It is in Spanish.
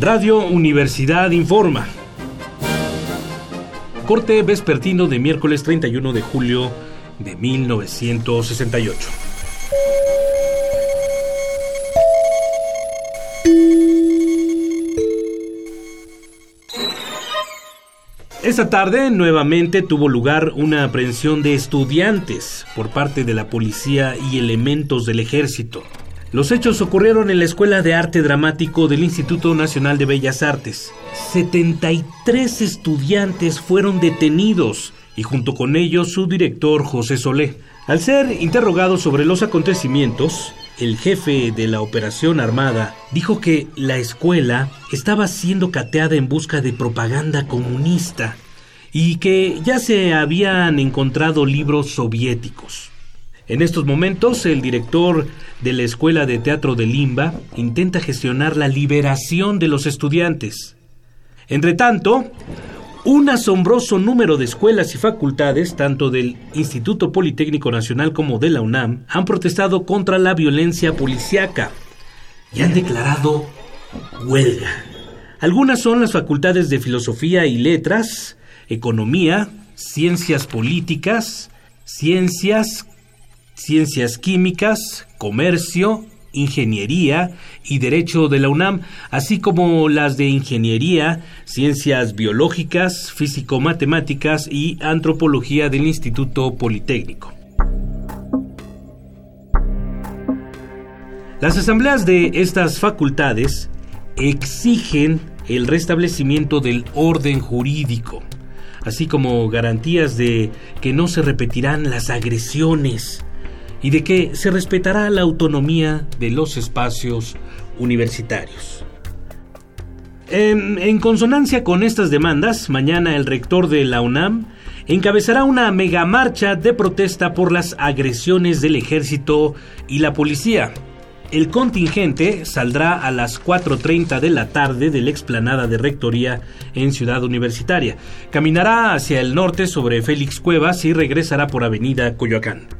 Radio Universidad informa. Corte vespertino de miércoles 31 de julio de 1968. Esta tarde nuevamente tuvo lugar una aprehensión de estudiantes por parte de la policía y elementos del ejército. Los hechos ocurrieron en la Escuela de Arte Dramático del Instituto Nacional de Bellas Artes. 73 estudiantes fueron detenidos y junto con ellos su director José Solé. Al ser interrogado sobre los acontecimientos, el jefe de la operación armada, dijo que la escuela estaba siendo cateada en busca de propaganda comunista y que ya se habían encontrado libros soviéticos. En estos momentos, el director de la Escuela de Teatro de Limba intenta gestionar la liberación de los estudiantes. Entre tanto, un asombroso número de escuelas y facultades, tanto del Instituto Politécnico Nacional como de la UNAM, han protestado contra la violencia policiaca y han declarado huelga. Algunas son las facultades de Filosofía y Letras, Economía, Ciencias Políticas, Ciencias, Ciencias Químicas, Comercio, Ingeniería y Derecho de la UNAM, así como las de Ingeniería, Ciencias Biológicas, Físico-Matemáticas y Antropología del Instituto Politécnico. Las asambleas de estas facultades exigen el restablecimiento del orden jurídico, así como garantías de que no se repetirán las agresiones y de que se respetará la autonomía de los espacios universitarios. En, consonancia con estas demandas, mañana el rector de la UNAM encabezará una megamarcha de protesta por las agresiones del ejército y la policía. El contingente saldrá a las 4.30 de la tarde de la explanada de Rectoría en Ciudad Universitaria. Caminará hacia el norte sobre Félix Cuevas y regresará por Avenida Coyoacán.